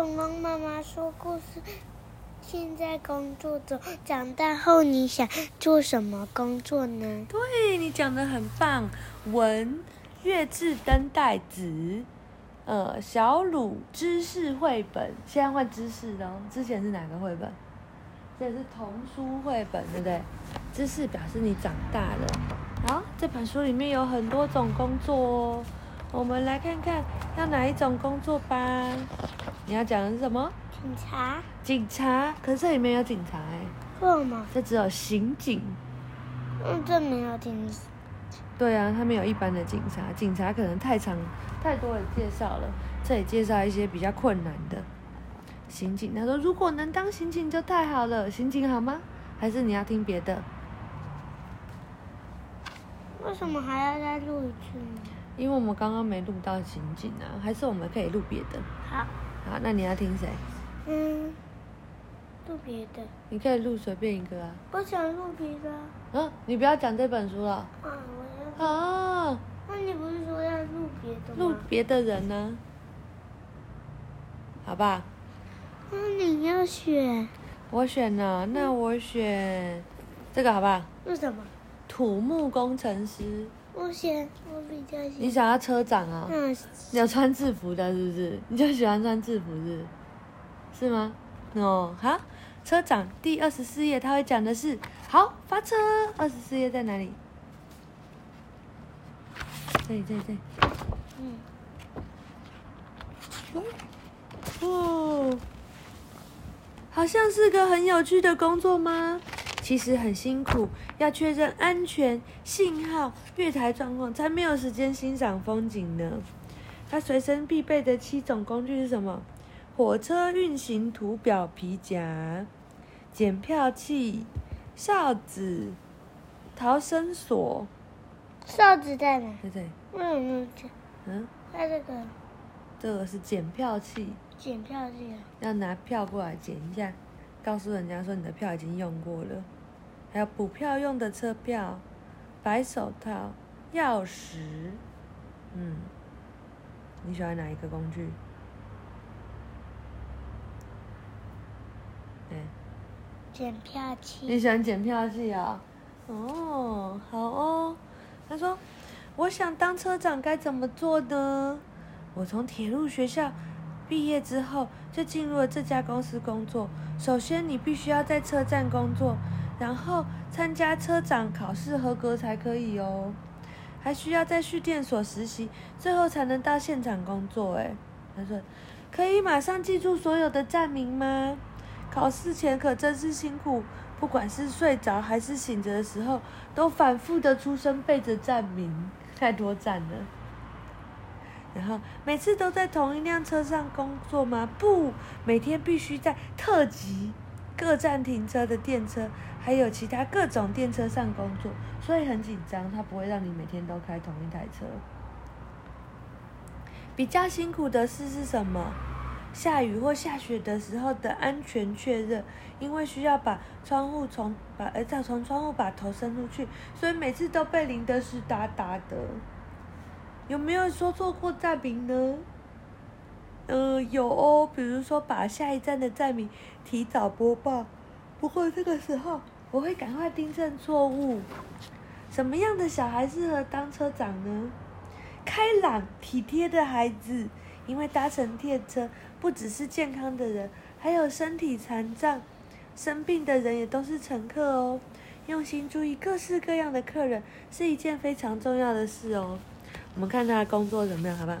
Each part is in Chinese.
恐龙妈妈说故事。现在工作中，长大后你想做什么工作呢？对，你讲得很棒。文月字灯带子，呃，小鲁知识绘本，现在换知识哦。之前是哪个绘本？这是童书绘本，对不对？知识表示你长大了。好，这本书里面有很多种工作哦。我们来看看要哪一种工作吧。你要讲的是什么？警察。警察，可是这里面有警察哎。为什么？这只有刑警。嗯，这没有警察。对啊，他没有一般的警察。警察可能太长，太多人介绍了。这里介绍一些比较困难的。刑警，他说如果能当刑警就太好了。刑警好吗？还是你要听别的？为什么还要再录一次呢？因为我们刚刚没录到情景啊，还是我们可以录别的。好。好，那你要听谁？嗯，录别的。你可以录随便一个啊。我想录别的。嗯，你不要讲这本书了。啊，我要。啊。那你不是说要录别的吗？录别的人呢？好吧。那你要选。我选了，那我选这个好不好？为什么？土木工程师。我选，我比较喜欢。你想要车长啊？嗯。你要穿制服的，是不是？你就喜欢穿制服是？是吗？哦，好。车长第二十四页，他会讲的是，好，发车。二十四页在哪里？这里，这里，这里。嗯。哦。好像是个很有趣的工作吗？其实很辛苦，要确认安全、信号、月台状况，才没有时间欣赏风景呢。他随身必备的七种工具是什么？火车运行图表皮夹、检票器、哨子、逃生锁。哨子在哪？在这里。嗯，在这个。这个是检票器。检票器啊。要拿票过来检一下，告诉人家说你的票已经用过了。还有补票用的车票、白手套、钥匙，嗯，你喜欢哪一个工具？对，检票器。你喜欢检票器啊？哦，好哦。他说：“我想当车长该怎么做呢？我从铁路学校毕业之后就进入了这家公司工作。首先，你必须要在车站工作。”然后参加车长考试合格才可以哦，还需要在蓄电所实习，最后才能到现场工作。哎，他说，可以马上记住所有的站名吗？考试前可真是辛苦，不管是睡着还是醒着的时候，都反复的出声背着站名，太多站了。然后每次都在同一辆车上工作吗？不，每天必须在特急各站停车的电车。还有其他各种电车上工作，所以很紧张。他不会让你每天都开同一台车。比较辛苦的事是什么？下雨或下雪的时候的安全确认，因为需要把窗户从把呃再从窗户把头伸出去，所以每次都被淋得湿哒哒的。有没有说错过站名呢？呃，有哦。比如说把下一站的站名提早播报。不过这个时候，我会赶快订正错误。什么样的小孩适合当车长呢？开朗体贴的孩子，因为搭乘电车不只是健康的人，还有身体残障、生病的人也都是乘客哦。用心注意各式各样的客人是一件非常重要的事哦。我们看他的工作怎么样，好不好？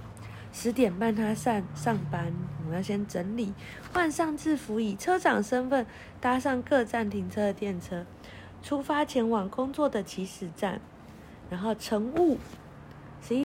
十点半他上上班，我要先整理，换上制服，以车长身份搭上各站停车的电车，出发前往工作的起始站，然后乘务